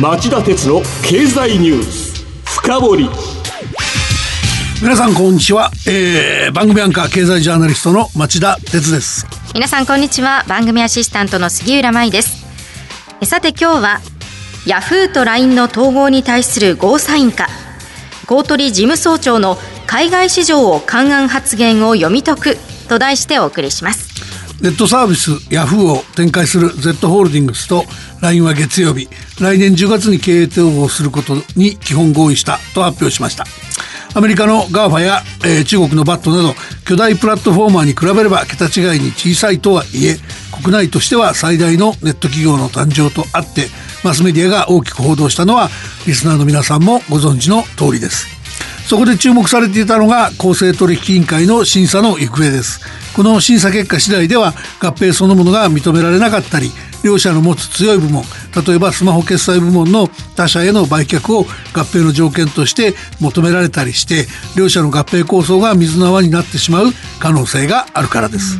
町田鉄の経済ニュース深掘り。皆さんこんにちは、えー、番組アンカー経済ジャーナリストの町田鉄です。皆さんこんにちは。番組アシスタントの杉浦舞です。さて今日はヤフーと LINE の統合に対するゴーサインか。公取事務総長の海外市場を勘案発言を読み解くと題してお送りしますネットサービスヤフーを展開する Z ホールディングスと LINE は月曜日。来年10月に経営統合することに基本合意したと発表しました。アメリカの GAFA や、えー、中国のバットなど巨大プラットフォーマーに比べれば桁違いに小さいとはいえ国内としては最大のネット企業の誕生とあってマスメディアが大きく報道したのはリスナーの皆さんもご存知の通りです。そこで注目されていたのが公正取引委員会の審査の行方ですこの審査結果次第では合併そのものが認められなかったり両社の持つ強い部門例えばスマホ決済部門の他社への売却を合併の条件として求められたりして両社の合併構想が水の泡になってしまう可能性があるからです。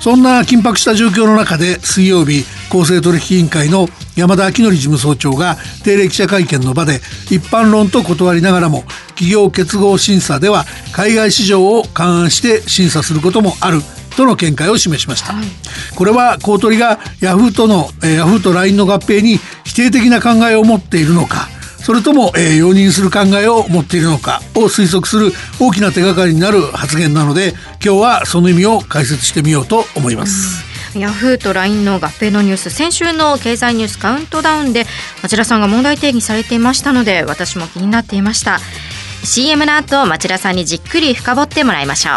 そんな緊迫した状況の中で水曜日公正取引委員会の山田昭則事務総長が定例記者会見の場で一般論と断りながらも企業結合審査では海外市場を勘案して審査することもあるとの見解を示しました、はい、これは公取がヤフーとの、えー、ヤフーと LINE の合併に否定的な考えを持っているのかそれとも、えー、容認する考えを持っているのかを推測する大きな手がかりになる発言なので今日はその意味を解説してみようと思います。ヤフーと LINE の合併のニュース。先週の経済ニュースカウントダウンで町田さんが問題定義されていましたので私も気になっていました。CM の後町田さんにじっくり深掘ってもらいましょ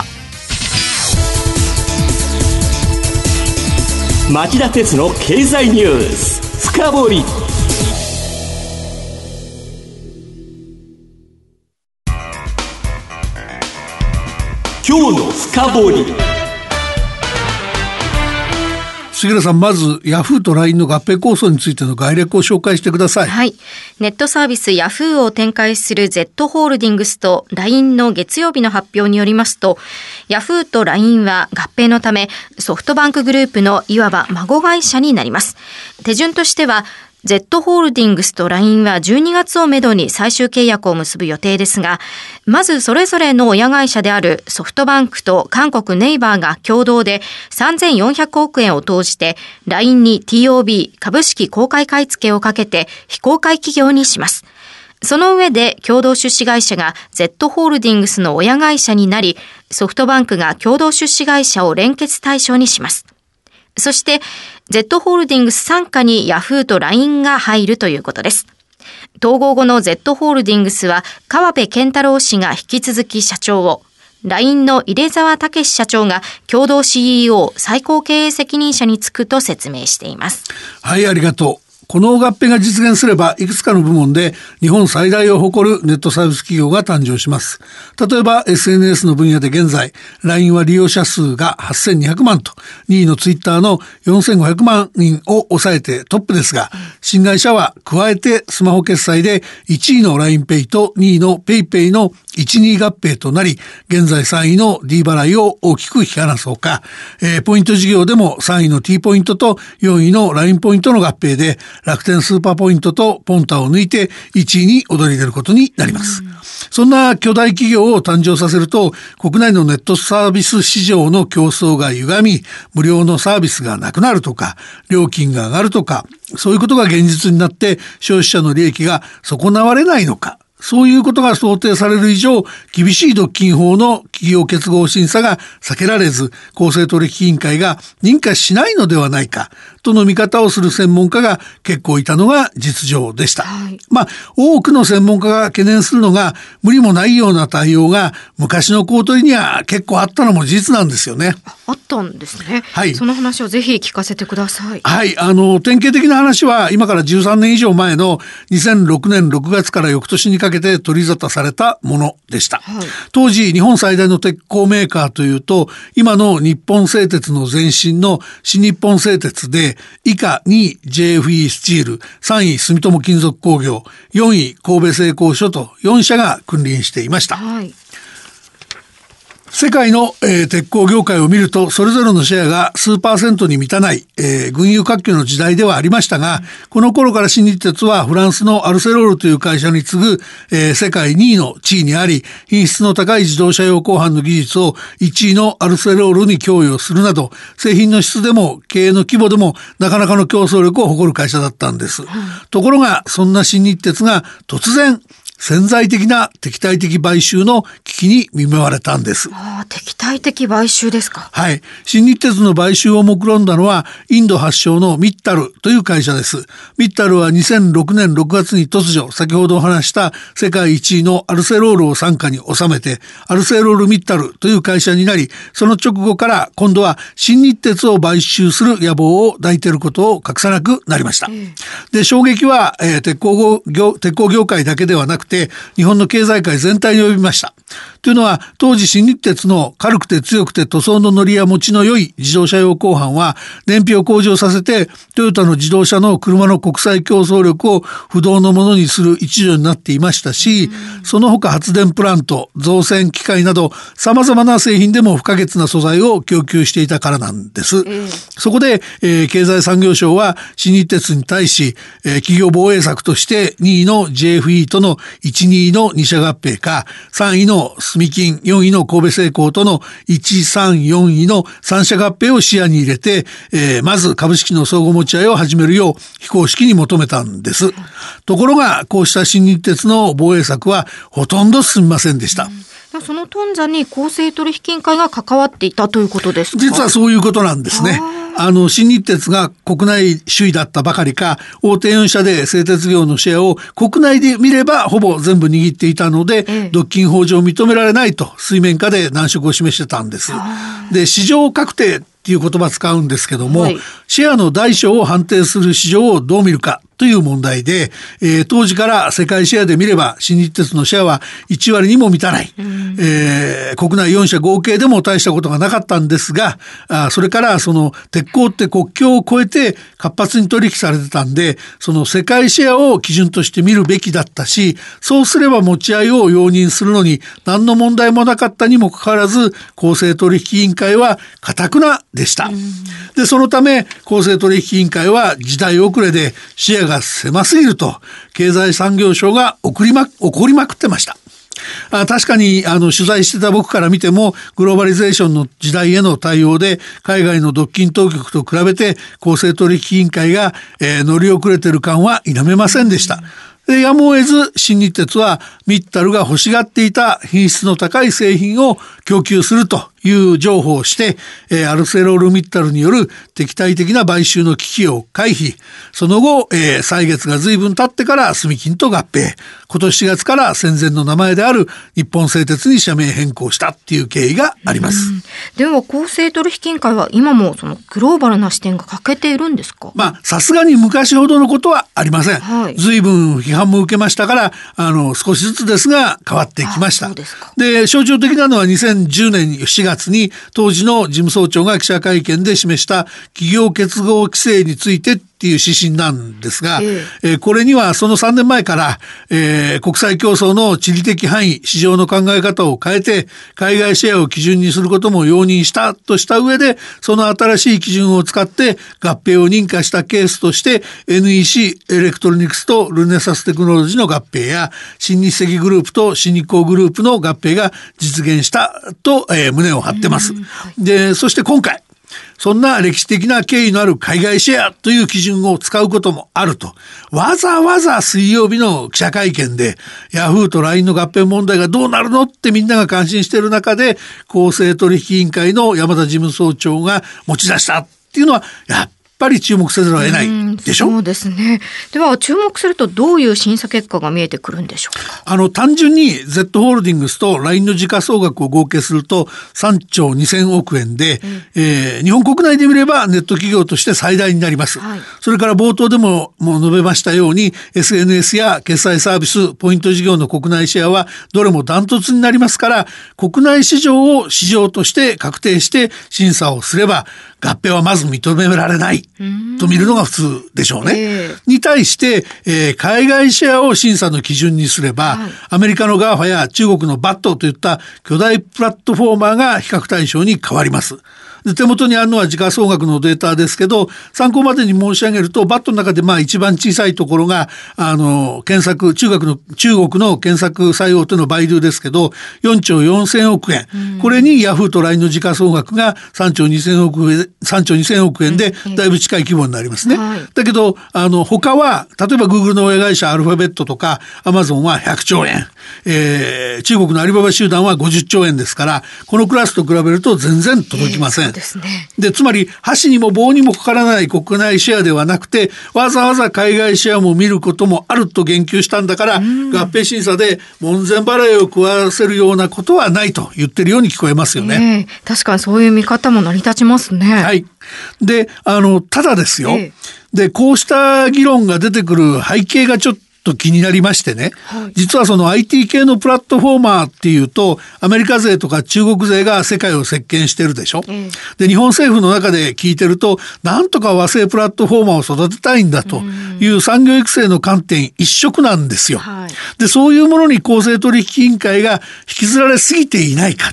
う。町田鉄の経済ニュース。深掘り。今日の深掘り。杉浦さん、まず、ヤフーと LINE の合併構想についての概略を紹介してください。はい。ネットサービスヤフーを展開する Z ホールディングスと LINE の月曜日の発表によりますと、ヤフーと LINE は合併のため、ソフトバンクグループのいわば孫会社になります。手順としては、Z ホールディングスと LINE は12月をめどに最終契約を結ぶ予定ですが、まずそれぞれの親会社であるソフトバンクと韓国ネイバーが共同で3400億円を投じて LINE に TOB 株式公開買い付けをかけて非公開企業にします。その上で共同出資会社が Z ホールディングスの親会社になり、ソフトバンクが共同出資会社を連結対象にします。そして、Z ホールディングス傘下に Yahoo と LINE が入るということです。統合後の Z ホールディングスは川辺健太郎氏が引き続き社長を、LINE の入澤武社長が共同 CEO 最高経営責任者に就くと説明しています。はい、ありがとう。この合併が実現すれば、いくつかの部門で日本最大を誇るネットサービス企業が誕生します。例えば SNS の分野で現在、LINE は利用者数が8200万と、2位の Twitter の4500万人を抑えてトップですが、新会社は加えてスマホ決済で1位の LINEPay と2位の PayPay の1、2合併となり、現在3位の D 払いを大きく引き離すほか、えー、ポイント事業でも3位の T ポイントと4位の LINE ポイントの合併で、楽天スーパーポイントとポンタを抜いて1位に躍り出ることになります。そんな巨大企業を誕生させると、国内のネットサービス市場の競争が歪み、無料のサービスがなくなるとか、料金が上がるとか、そういうことが現実になって消費者の利益が損なわれないのか。そういうことが想定される以上、厳しい独禁法の企業結合審査が避けられず、公正取引委員会が認可しないのではないか、との見方をする専門家が結構いたのが実情でした。はい、まあ、多くの専門家が懸念するのが、無理もないような対応が昔の公取には結構あったのも事実なんですよね。あったんですね。はい。その話をぜひ聞かせてください。はい。あの、典型的な話は、今から13年以上前の2006年6月から翌年にかけて取り沙汰されたものでした。はい、当時、日本最大の鉄鋼メーカーというと、今の日本製鉄の前身の新日本製鉄で、以下2位 JFE スチール、3位住友金属工業、4位神戸製鋼所と4社が君臨していました。はい世界の、えー、鉄鋼業界を見るとそれぞれのシェアが数パーセントに満たない、えー、軍友割拠の時代ではありましたがこの頃から新日鉄はフランスのアルセロールという会社に次ぐ、えー、世界2位の地位にあり品質の高い自動車用後半の技術を1位のアルセロールに供与するなど製品の質でも経営の規模でもなかなかの競争力を誇る会社だったんです。ところがそんな新日鉄が突然潜在的な敵対的買収の危機に見舞われたんです。ああ、敵対的買収ですか。はい。新日鉄の買収を目論んだのは、インド発祥のミッタルという会社です。ミッタルは2006年6月に突如、先ほどお話した世界一位のアルセロールを傘下に収めて、アルセロールミッタルという会社になり、その直後から今度は新日鉄を買収する野望を抱いていることを隠さなくなりました。で、衝撃は、えー、鉄鋼業、鉄鋼業界だけではなくて、て日本の経済界全体に及びました。というのは当時新日鉄の軽くて強くて塗装の乗りや持ちの良い自動車用後半は燃費を向上させてトヨタの自動車の車の国際競争力を不動のものにする一助になっていましたし、その他発電プラント造船機械など様々な製品でも不可欠な素材を供給していたからなんです。そこで、えー、経済産業省は新日鉄に対し、えー、企業防衛策として2位の JFE との1、2の二社合併か、3位の住金、4位の神戸製鋼との1、3、4位の三社合併を視野に入れて、えー、まず株式の相互持ち合いを始めるよう非公式に求めたんです。ところが、こうした新日鉄の防衛策はほとんど進みませんでした。うんその頓挫に公正取引委員会が関わっていたということです実はそういうことなんですね。あの、新日鉄が国内首位だったばかりか、大手4社で製鉄業のシェアを国内で見ればほぼ全部握っていたので、ええ、独禁法上認められないと水面下で難色を示してたんです。で、市場確定っていう言葉使うんですけども、はい、シェアの大小を判定する市場をどう見るかという問題で、えー、当時から世界シェアで見れば新日鉄のシェアは1割にも満たない、うん、えー、国内4社合計でも大したことがなかったんですがあそれからその鉄鋼って国境を越えて活発に取引されてたんでその世界シェアを基準として見るべきだったしそうすれば持ち合いを容認するのに何の問題もなかったにもかかわらず公正取引委員会は固くなでした。うん、でそのため公正取引委員会は時代遅れでシェアがが狭すぎると経済産業省が怒りま怒りまくってました。あ確かにあの取材してた僕から見てもグローバリゼーションの時代への対応で海外の独禁当局と比べて公正取引委員会が、えー、乗り遅れてる感は否めませんでした。でやむを得ず新日鉄はミッタルが欲しがっていた品質の高い製品を供給するという情報をして、えー、アルセロール・ミッタルによる敵対的な買収の危機を回避その後、えー、歳月が随分経ってから住金と合併今年4月から戦前の名前である日本製鉄に社名変更したっていう経緯があります。では公正取引委員会は今もそのグローバルな視点が欠けているんですか？まあさすがに昔ほどのことはありません。はい、随分批判も受けましたからあの少しずつですが変わってきました。で象徴的なのは2010年4月月に当時の事務総長が記者会見で示した企業結合規制についてっていう指針なんですが、えー、これにはその3年前から、えー、国際競争の地理的範囲市場の考え方を変えて海外シェアを基準にすることも容認したとした上でその新しい基準を使って合併を認可したケースとして NEC エレクトロニクスとルネサステクノロジーの合併や新日赤グループと新日光グループの合併が実現したと、えー、胸を張ってます。でそして今回そんな歴史的な経緯のある海外シェアという基準を使うこともあると。わざわざ水曜日の記者会見で、ヤフーと LINE の合併問題がどうなるのってみんなが関心してる中で、公正取引委員会の山田事務総長が持ち出したっていうのは、やっぱり注目せざるを得ないでしょ？そうですね。では注目するとどういう審査結果が見えてくるんでしょうか？あの単純に Z ホールディングスと LINE の時価総額を合計すると3兆2000億円で、うん、えー、日本国内で見ればネット企業として最大になります。はい、それから冒頭でももう述べましたように SNS や決済サービスポイント事業の国内シェアはどれもダントツになりますから国内市場を市場として確定して審査をすれば合併はまず認められない。と見るのが普通でしょうね。えーに対して、えー海外シェアを審査の基準にすれば、はいアメリカの GAFA や中国のバットといった巨大プラットフォーマーが比較対象に変わります。で手元にあるのは時価総額のデータですけど参考までに申し上げるとバットの中でまあ一番小さいところがあの検索中国の中国の検索最大手のバイドゥですけど4兆4,000億円、これにヤフーと LINE の時価総額が3兆2,000億円3兆2,000億円でだいぶ近い規模になりますね。はい。だけどあの他は例えばグーグルの親会社アルファベットとかアマゾンは100兆円、えー中国のアリババ集団は50兆円ですからこのクラスと比べると全然届きません。ですね。でつまり箸にも棒にもかからない国内シェアではなくてわざわざ海外シェアも見ることもあると言及したんだから合併審査で門前払いを食わせるようなことはないと言ってるように聞こえますよね。ええ確かにそういう見方も成り立ちますね。はい。で、あの、ただですよ。ええで、こうした議論が出てくる背景がちょっと気になりましてね、はい。実はその IT 系のプラットフォーマーっていうとアメリカ勢とか中国勢が世界を席巻してるでしょ、ええで日本政府の中で聞いてるとなんとか和製プラットフォーマーを育てたいんだという産業育成の観点一色なんですよ。はい。でそういうものに公正取引委員会が引きずられすぎていないか。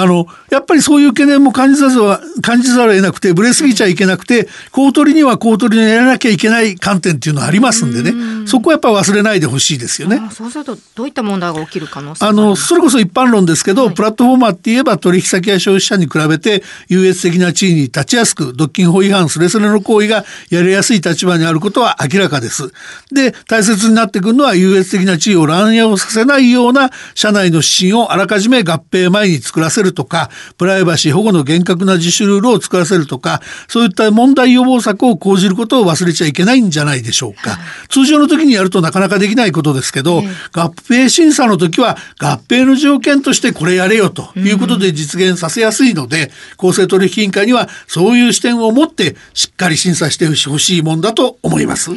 あのやっぱりそういう懸念も感じざるは感じざるを得なくてブレすぎちゃいけなくて公取りには公取りにやらなきゃいけない観点っていうのはありますんでねそこはやっぱ忘れないでほしいですよね。あそうするとどういった問題が起きる可能性があのそれこそ一般論ですけど、プラットフォーマーって言えば取引先や消費者に比べて優越的な地位に立ちやすく独禁法違反すれすれの行為がやりやすい立場にあることは明らかです。で大切になってくるのは優越的な地位を乱用させないような社内の指針をあらかじめ合併前に作らせるとかプライバシー保護の厳格な自主ルールを作らせるとかそういった問題予防策を講じることを忘れちゃいけないんじゃないでしょうか。通常の時にやるとなかなかできないことですけど、合併審査の時は合併の条件としてこれやれよということで実現させやすいので、公正取引委員会にはそういう視点を持ってしっかり審査してほしいもんだと思います。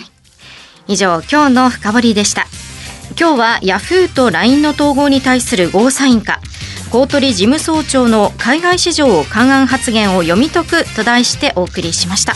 以上今日の深掘りでした。今日はヤフーと LINE の統合に対するゴーサインか公取事務総長の海外市場を勘案発言を読み解くと題してお送りしました。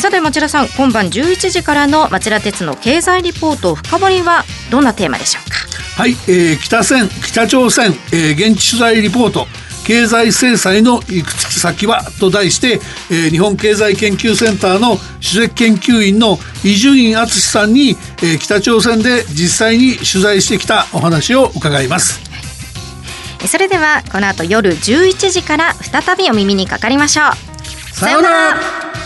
さて町田さん今晩11時からの町田鉄の経済リポート深掘りはどんなテーマでしょうか？はい、えー北線北朝鮮、えー現地取材リポート。経済制裁の行く先はと題して、えー日本経済研究センターの主席研究員の伊集院敦さんに、えー北朝鮮で実際に取材してきたお話を伺います。それではこの後夜11時から再びお耳にかかりましょう。さようなら。